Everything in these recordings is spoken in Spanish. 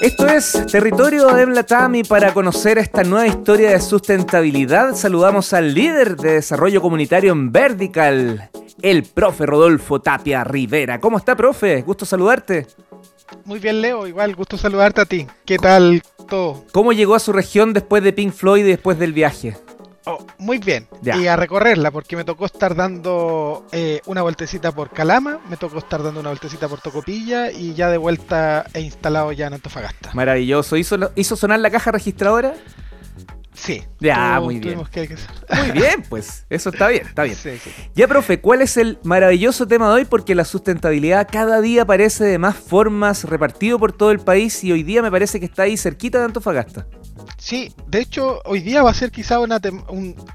Esto es Territorio de Latam para conocer esta nueva historia de sustentabilidad saludamos al líder de desarrollo comunitario en Vertical, el profe Rodolfo Tapia Rivera. ¿Cómo está, profe? Gusto saludarte. Muy bien, Leo. Igual, gusto saludarte a ti. ¿Qué tal todo? ¿Cómo llegó a su región después de Pink Floyd y después del viaje? Oh, muy bien. Y a recorrerla, porque me tocó estar dando eh, una vueltecita por Calama, me tocó estar dando una vueltecita por Tocopilla y ya de vuelta he instalado ya en Antofagasta. Maravilloso. ¿Hizo, hizo sonar la caja registradora? Sí. Ya, muy bien. Muy bien, pues. Eso está bien, está bien. Ya, profe, ¿cuál es el maravilloso tema de hoy? Porque la sustentabilidad cada día aparece de más formas, repartido por todo el país y hoy día me parece que está ahí cerquita de Antofagasta. Sí, de hecho, hoy día va a ser quizá una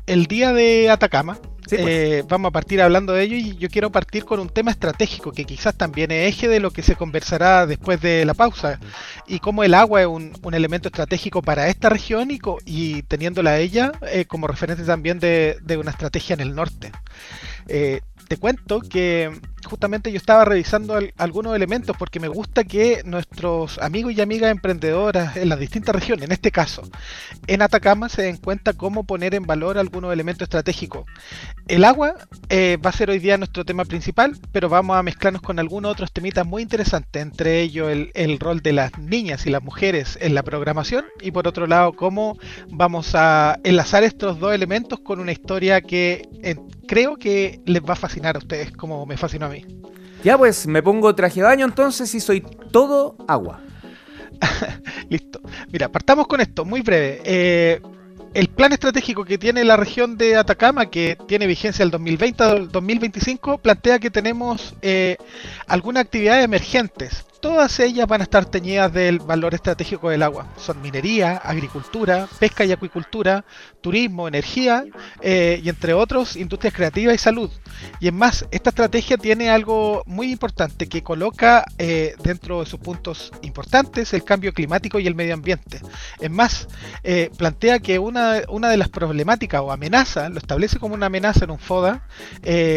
el día de Atacama. Pues. Eh, vamos a partir hablando de ello y yo quiero partir con un tema estratégico que quizás también es eje de lo que se conversará después de la pausa y cómo el agua es un, elemento estratégico para esta región y, y teniéndola ella eh, como referente también de, una estrategia en el norte. Eh, te cuento que justamente yo estaba revisando algunos elementos porque me gusta que nuestros amigos y amigas emprendedoras en las distintas regiones, en este caso en Atacama, se den cuenta cómo poner en valor algunos elementos estratégicos. El agua eh, va a ser hoy día nuestro tema principal, pero vamos a mezclarnos con algunos otros temitas muy interesantes, entre ellos el, rol de las niñas y las mujeres en la programación y por otro lado cómo vamos a enlazar estos dos elementos con una historia que creo que les va a fascinar a ustedes como me fascinó a mí. Ya pues, me pongo traje de baño entonces y soy todo agua. Listo. Mira, partamos con esto, muy breve. Eh, el plan estratégico que tiene la región de Atacama, que tiene vigencia el 2020 al 2025, plantea que tenemos eh, algunas actividades emergentes todas ellas van a estar teñidas del valor estratégico del agua. Son minería, agricultura, pesca y acuicultura, turismo, energía eh, y entre otros industrias creativas y salud. Y es más, esta estrategia tiene algo muy importante que coloca eh, dentro de sus puntos importantes el cambio climático y el medio ambiente. Es más, eh, plantea que una, una de las problemáticas o amenazas, lo establece como una amenaza en un FODA,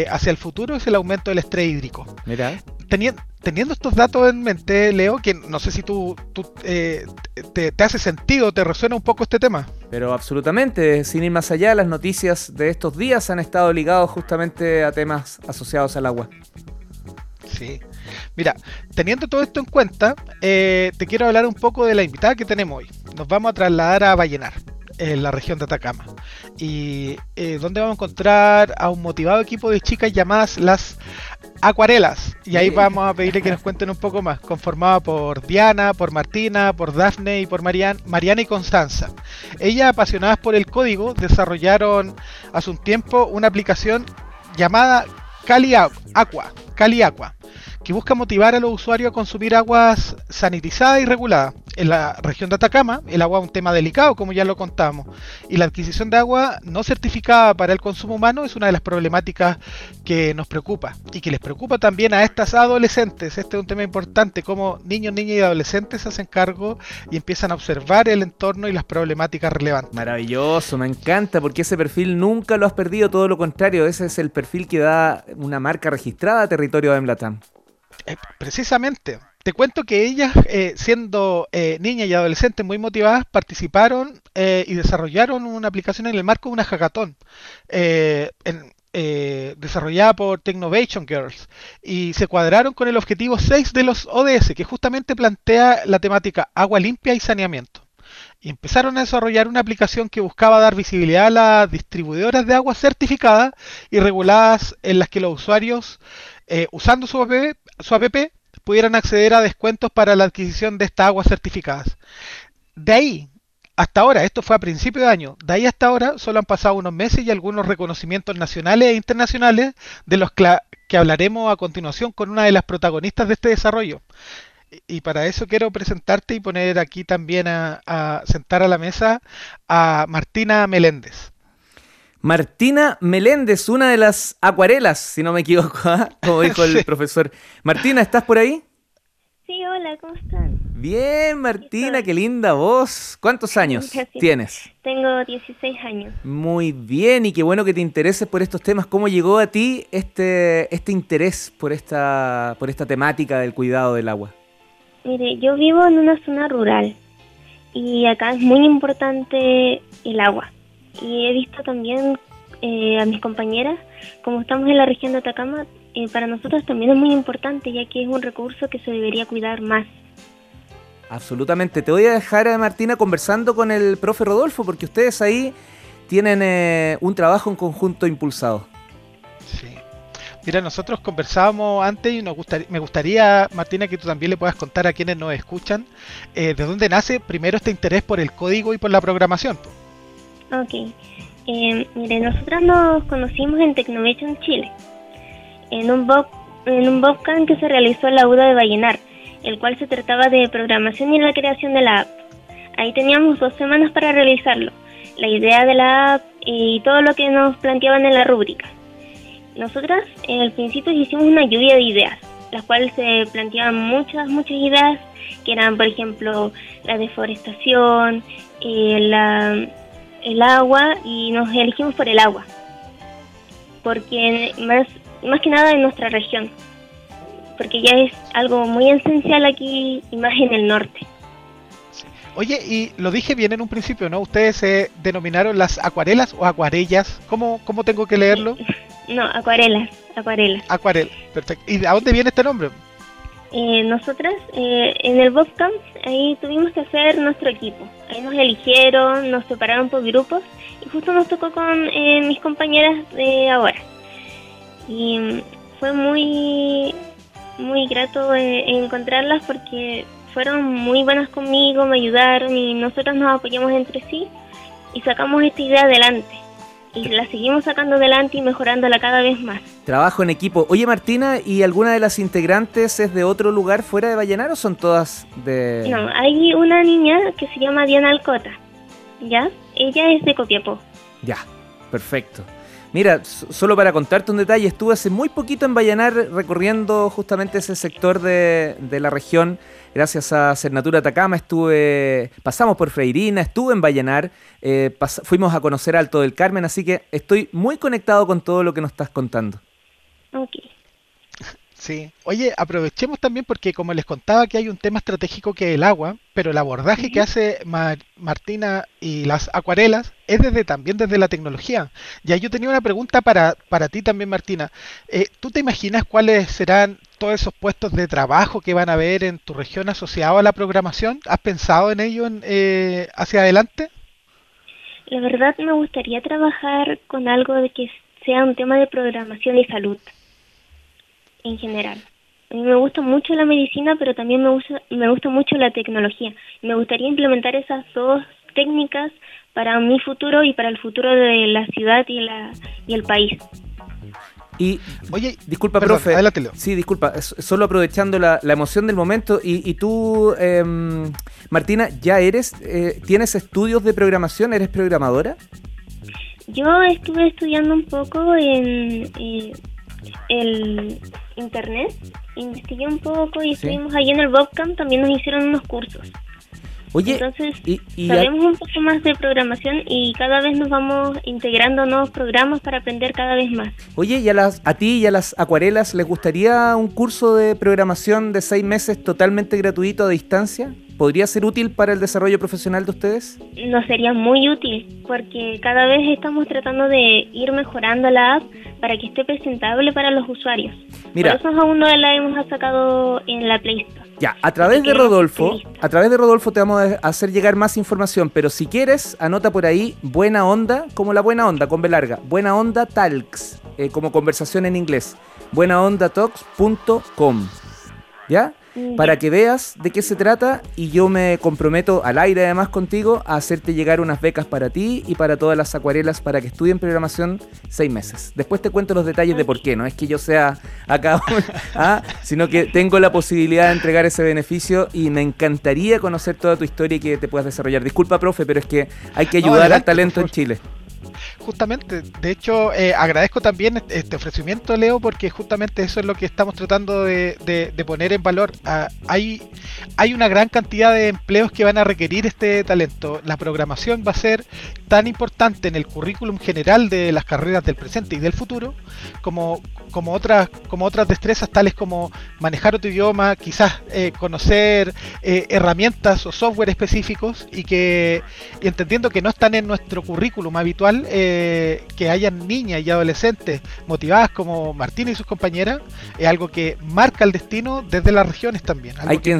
hacia el futuro es el aumento del estrés hídrico. Mira teniendo estos datos en mente, Leo, que no sé si tú, eh, te, hace sentido, te resuena un poco este tema. Pero absolutamente, sin ir más allá, las noticias de estos días han estado ligados justamente a temas asociados al agua. Sí. Mira, teniendo todo esto en cuenta, eh, te quiero hablar un poco de la invitada que tenemos hoy. Nos vamos a trasladar a Vallenar, en la región de Atacama. Y eh, donde vamos a encontrar a un motivado equipo de chicas llamadas las Acuarelas. Y ahí vamos a pedirle que nos cuenten un poco más. Conformada por Diana, por Martina, por Daphne y por Mariana, Mariana y Constanza. Ellas, apasionadas por el código, desarrollaron hace un tiempo una aplicación llamada Cali Aqua. Cali Aqua que busca motivar a los usuarios a consumir aguas sanitizadas y reguladas. En la región de Atacama, el agua es un tema delicado, como ya lo contamos, y la adquisición de agua no certificada para el consumo humano es una de las problemáticas que nos preocupa y que les preocupa también a estas adolescentes. Este es un tema importante, como niños, niñas y adolescentes se hacen cargo y empiezan a observar el entorno y las problemáticas relevantes. Maravilloso, me encanta porque ese perfil nunca lo has perdido, todo lo contrario, ese es el perfil que da una marca registrada a territorio de Emblatam. Eh, precisamente, te cuento que ellas, eh, siendo eh, niñas y adolescentes muy motivadas, participaron y desarrollaron una aplicación en el marco de una hackathon. desarrollada por Technovation Girls y se cuadraron con el objetivo 6 de los ODS que justamente plantea la temática agua limpia y saneamiento y empezaron a desarrollar una aplicación que buscaba dar visibilidad a las distribuidoras de agua certificadas y reguladas en las que los usuarios usando su app, su app pudieran acceder a descuentos para la adquisición de estas aguas certificadas. De ahí hasta ahora, esto fue a principio de año, de ahí hasta ahora solo han pasado unos meses y algunos reconocimientos nacionales e internacionales de los que hablaremos a continuación con una de las protagonistas de este desarrollo. Y para eso quiero presentarte y poner aquí también a, a sentar a la mesa a Martina Meléndez. Martina Meléndez, una de las acuarelas, si no me equivoco, ¿ah? como dijo el profesor. Martina, ¿estás por ahí? Sí, hola, ¿cómo están? Bien, Martina, qué linda voz. ¿Cuántos años tienes? Tengo 16 años. Muy bien, y qué bueno que te intereses por estos temas. ¿Cómo llegó a ti este, este interés por esta, por esta temática del cuidado del agua? Mire, yo vivo en una zona rural y acá es muy importante el agua. Y he visto también eh, a mis compañeras, como estamos en la región de Atacama, eh, para nosotros también es muy importante, ya que es un recurso que se debería cuidar más. Absolutamente. Te voy a dejar, a Martina, conversando con el profe Rodolfo, porque ustedes ahí tienen eh, un trabajo en conjunto impulsado. Sí. Mira, nosotros conversábamos antes y nos gustaría, me gustaría, Martina, que tú también le puedas contar a quienes nos escuchan de dónde nace primero este interés por el código y por la programación. Ok. Eh, mire, nosotros nos conocimos en Technovation Chile, en un, bob, en un Bobcamp que se realizó en la UDA de Vallenar, el cual se trataba de programación y la creación de la app. Ahí teníamos dos semanas para realizarlo, la idea de la app y todo lo que nos planteaban en la rúbrica. Nosotras en el principio hicimos una lluvia de ideas, las cuales se planteaban muchas, muchas ideas, que eran, por ejemplo, la deforestación, eh, la el agua y nos elegimos por el agua, porque más, más que nada en nuestra región, porque ya es algo muy esencial aquí y más en el norte. Oye, y lo dije bien en un principio, ¿no? Ustedes se denominaron las acuarelas o acuarellas. ¿Cómo, cómo tengo que leerlo? No, acuarelas, acuarelas. Acuarela, perfecto. ¿Y de dónde viene este nombre? Eh, nosotras eh, en el Bobcamp ahí tuvimos que hacer nuestro equipo. Ahí nos eligieron, nos separaron por grupos y justo nos tocó con eh, mis compañeras de ahora. Y mm, fue muy, muy grato encontrarlas porque fueron muy buenas conmigo, me ayudaron y nosotros nos apoyamos entre sí y sacamos esta idea adelante y la seguimos sacando adelante y mejorándola cada vez más. Trabajo en equipo. Oye Martina, ¿y alguna de las integrantes es de otro lugar fuera de Vallenar o son todas de...? No, hay una niña que se llama Diana Alcota, ¿ya? Ella es de Copiapó. Ya, perfecto. Mira, solo para contarte un detalle, estuve hace muy poquito en Vallenar recorriendo justamente ese sector de, la región gracias a Cernatura Atacama estuve, pasamos por Freirina, estuve en Vallenar, eh, fuimos a conocer Alto del Carmen, así que estoy muy conectado con todo lo que nos estás contando. Sí. Oye, aprovechemos también porque como les contaba que hay un tema estratégico que es el agua, pero el abordaje que hace Martina y las acuarelas es desde también desde la tecnología. Ya yo tenía una pregunta para, para ti también, Martina. Eh, ¿Tú te imaginas cuáles serán todos esos puestos de trabajo que van a haber en tu región asociados a la programación? ¿Has pensado en ello eh, hacia adelante? La verdad me gustaría trabajar con algo de que sea un tema de programación y salud en general. A mí me gusta mucho la medicina, pero también me gusta, me gusta mucho la tecnología. Me gustaría implementar esas dos técnicas para mi futuro y para el futuro de la ciudad y, la, y el país. Y, oye, disculpa, profe. Sí, disculpa, solo aprovechando la, emoción del momento. Y, tú, em, Martina, ¿ya eres, eh, tienes estudios de programación? ¿Eres programadora? Yo estuve estudiando un poco en eh, el internet, investigué un poco y estuvimos ahí en el Bobcamp, también nos hicieron unos cursos. Oye, entonces sabemos un poco más de programación y cada vez nos vamos integrando nuevos programas para aprender cada vez más. Oye, ¿y a, las, a ti y a las acuarelas les gustaría un curso de programación de seis meses totalmente gratuito a distancia? ¿Podría ser útil para el desarrollo profesional de ustedes? Nos sería muy útil porque cada vez estamos tratando de ir mejorando la app para que esté presentable para los usuarios. Mira, Por eso aún no la hemos sacado en la Play Store. Ya, a través de Rodolfo, a través de Rodolfo te vamos a hacer llegar más información, pero si quieres, anota por ahí Buena Onda, como la Buena Onda, con B larga. Buena Onda Talks, eh, como conversación en inglés. Buenaondatalks.com. ¿Ya? Para que veas de qué se trata y yo me comprometo al aire además contigo a hacerte llegar unas becas para ti y para todas las acuarelas para que estudien programación seis meses. Después te cuento los detalles de por qué, no es que yo sea acá, ¿ah? sino que tengo la posibilidad de entregar ese beneficio y me encantaría conocer toda tu historia y que te puedas desarrollar. Disculpa, profe, pero es que hay que ayudar al talento en Chile. Justamente, de hecho, eh, agradezco también este ofrecimiento, Leo, porque justamente eso es lo que estamos tratando de, poner en valor. Ah, hay, hay una gran cantidad de empleos que van a requerir este talento. La programación va a ser tan importante en el currículum general de las carreras del presente y del futuro como, como, otras, como otras destrezas tales como manejar otro idioma, quizás eh, conocer eh, herramientas o software específicos y que entendiendo que no están en nuestro currículum habitual, eh, que hayan niñas y adolescentes motivadas como Martina y sus compañeras, es algo que marca el destino desde las regiones también. hay, que,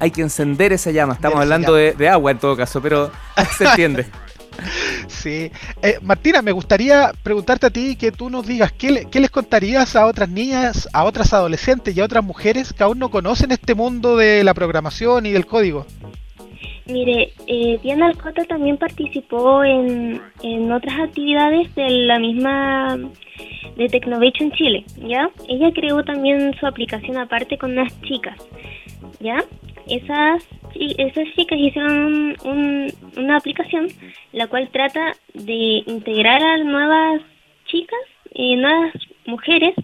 hay que encender esa llama. Estamos hablando De, de agua en todo caso, pero se entiende. Sí. Eh, Martina, me gustaría preguntarte a ti que tú nos digas, ¿qué, les contarías a otras niñas, a otras adolescentes y a otras mujeres que aún no conocen este mundo de la programación y del código? Mire, eh, Diana Alcota también participó en, en otras actividades de la misma de Technovation Chile, ¿ya? Ella creó también su aplicación aparte con unas chicas, ¿ya? Esas esas chicas hicieron una aplicación la cual trata de integrar a nuevas chicas y nuevas mujeres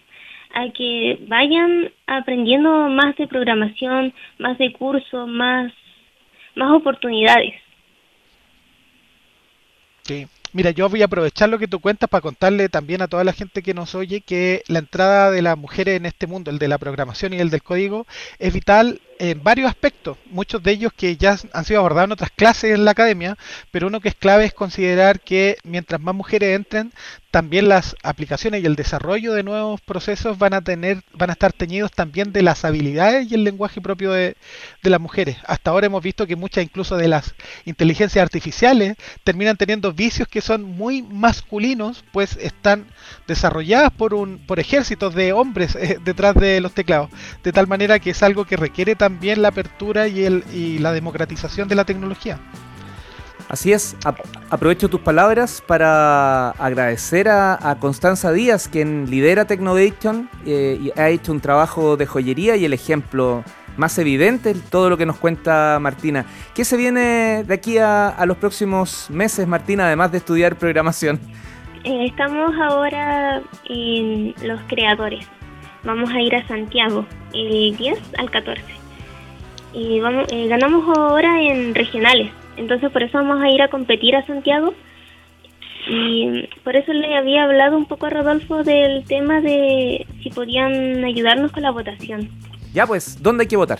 a que vayan aprendiendo más de programación, más de cursos, más, más oportunidades. Sí. Mira, yo voy a aprovechar lo que tú cuentas para contarle también a toda la gente que nos oye que la entrada de las mujeres en este mundo, el de la programación y el del código, es vital en varios aspectos, muchos de ellos que ya han sido abordados en otras clases en la academia, pero uno que es clave es considerar que mientras más mujeres entren, también las aplicaciones y el desarrollo de nuevos procesos van a tener, van a estar teñidos también de las habilidades y el lenguaje propio de, de las mujeres. Hasta ahora hemos visto que muchas incluso de las inteligencias artificiales terminan teniendo vicios que son muy masculinos, pues están desarrolladas por un, por ejércitos de hombres eh, detrás de los teclados, de tal manera que es algo que requiere también la apertura y, el, y la democratización de la tecnología. Así es, aprovecho tus palabras para agradecer a, Constanza Díaz, quien lidera Technovation eh, y ha hecho un trabajo de joyería y el ejemplo más evidente todo lo que nos cuenta Martina. ¿Qué se viene de aquí a, los próximos meses, Martina, además de estudiar programación? Eh, estamos ahora en los creadores. Vamos a ir a Santiago el 10 al 14 y vamos, eh, ganamos ahora en regionales. Entonces por eso vamos a ir a competir a Santiago y por eso le había hablado un poco a Rodolfo del tema de si podían ayudarnos con la votación. Ya pues, ¿dónde hay que votar?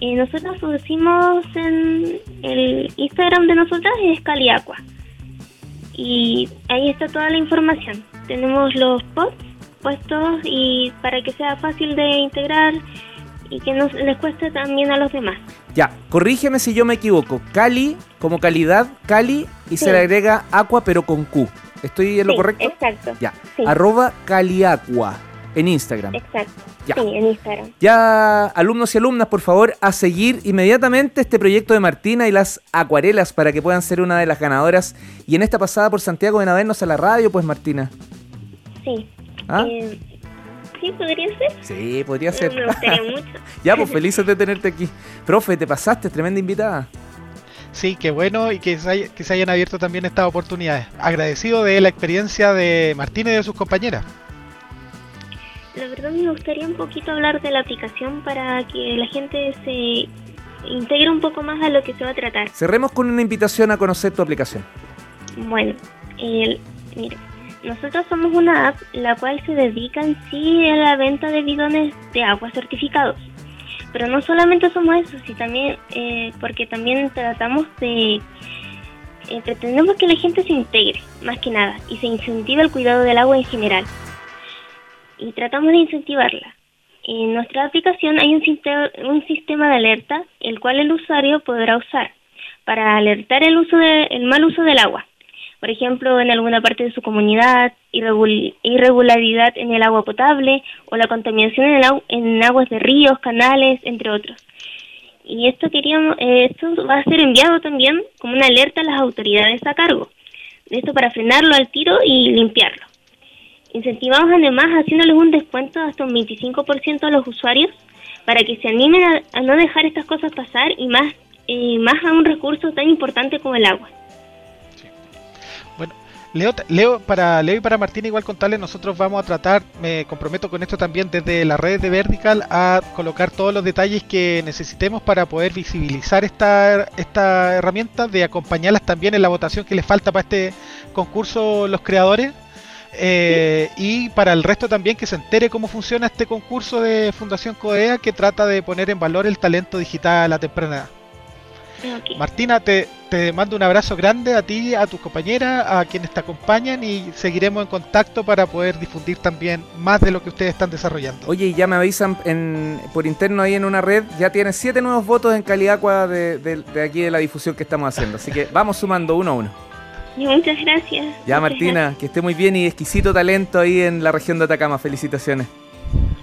Eh, nosotros pusimos en el Instagram de nosotras es Caliacua y ahí está toda la información. Tenemos los posts puestos y para que sea fácil de integrar y que nos les cueste también a los demás. Ya, corrígeme si yo me equivoco. Cali, como calidad, Cali, y se le agrega agua pero con Q. ¿Estoy en lo correcto? Exacto. Ya. Arroba Caliacua en Instagram. Exacto. Ya. Sí, en Instagram. Ya, alumnos y alumnas, por favor, a seguir inmediatamente este proyecto de Martina y las acuarelas para que puedan ser una de las ganadoras. Y en esta pasada por Santiago, ven a vernos a la radio, pues, Martina. Sí. ¿Ah? Eh, Sí, podría ser. Sí, podría ser. Me gustaría mucho. ya, pues felices de tenerte aquí. Profe, te pasaste, tremenda invitada. Sí, qué bueno y que se, que se hayan abierto también estas oportunidades. Agradecido de la experiencia de Martina y de sus compañeras. La verdad me gustaría un poquito hablar de la aplicación para que la gente se integre un poco más a lo que se va a tratar. Cerremos con una invitación a conocer tu aplicación. Bueno, el, mire, nosotros somos una app la cual se dedica en sí a la venta de bidones de agua certificados. Pero no solamente somos eso, sí, también, eh, porque también tratamos de... Eh, pretendemos que la gente se integre, más que nada, y se incentive el cuidado del agua en general. Y tratamos de incentivarla. En nuestra aplicación hay un, un sistema de alerta, el cual el usuario podrá usar para alertar el, uso de, el mal uso del agua por ejemplo, en alguna parte de su comunidad, irregularidad en el agua potable o la contaminación en, en aguas de ríos, canales, entre otros. Y esto queríamos, esto va a ser enviado también como una alerta a las autoridades a cargo. Esto para frenarlo al tiro y limpiarlo. Incentivamos además haciéndoles un descuento hasta un 25% a los usuarios para que se animen a, no dejar estas cosas pasar y más, eh, más a un recurso tan importante como el agua. Leo, Leo, para Leo y para Martín, igual contarles, nosotros vamos a tratar, me comprometo con esto también desde la red de Vertical, a colocar todos los detalles que necesitemos para poder visibilizar esta, esta herramienta, de acompañarlas también en la votación que les falta para este concurso los creadores. Eh, y para el resto también que se entere cómo funciona este concurso de Fundación CODEA que trata de poner en valor el talento digital a temprana edad. Martina, te, te, mando un abrazo grande a ti, a tus compañeras, a quienes te acompañan y seguiremos en contacto para poder difundir también más de lo que ustedes están desarrollando. Oye, y ya me avisan en, por interno ahí en una red, ya tienes siete nuevos votos en calidad de, de, aquí de la difusión que estamos haciendo. Así que vamos sumando uno a uno. Muchas gracias. Ya, Martina, que esté muy bien y exquisito talento ahí en la región de Atacama. Felicitaciones.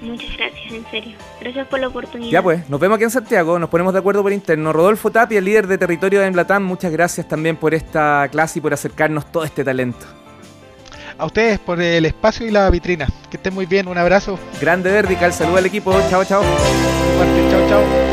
Muchas gracias, en serio. Gracias por la oportunidad. Ya pues, nos vemos aquí en Santiago, nos ponemos de acuerdo por interno. Rodolfo Tapia, líder de territorio de Emblatán, muchas gracias también por esta clase y por acercarnos todo este talento. A ustedes por el espacio y la vitrina. Que estén muy bien, un abrazo. Grande Vertical, saluda al equipo, chao, chao. chao, chao.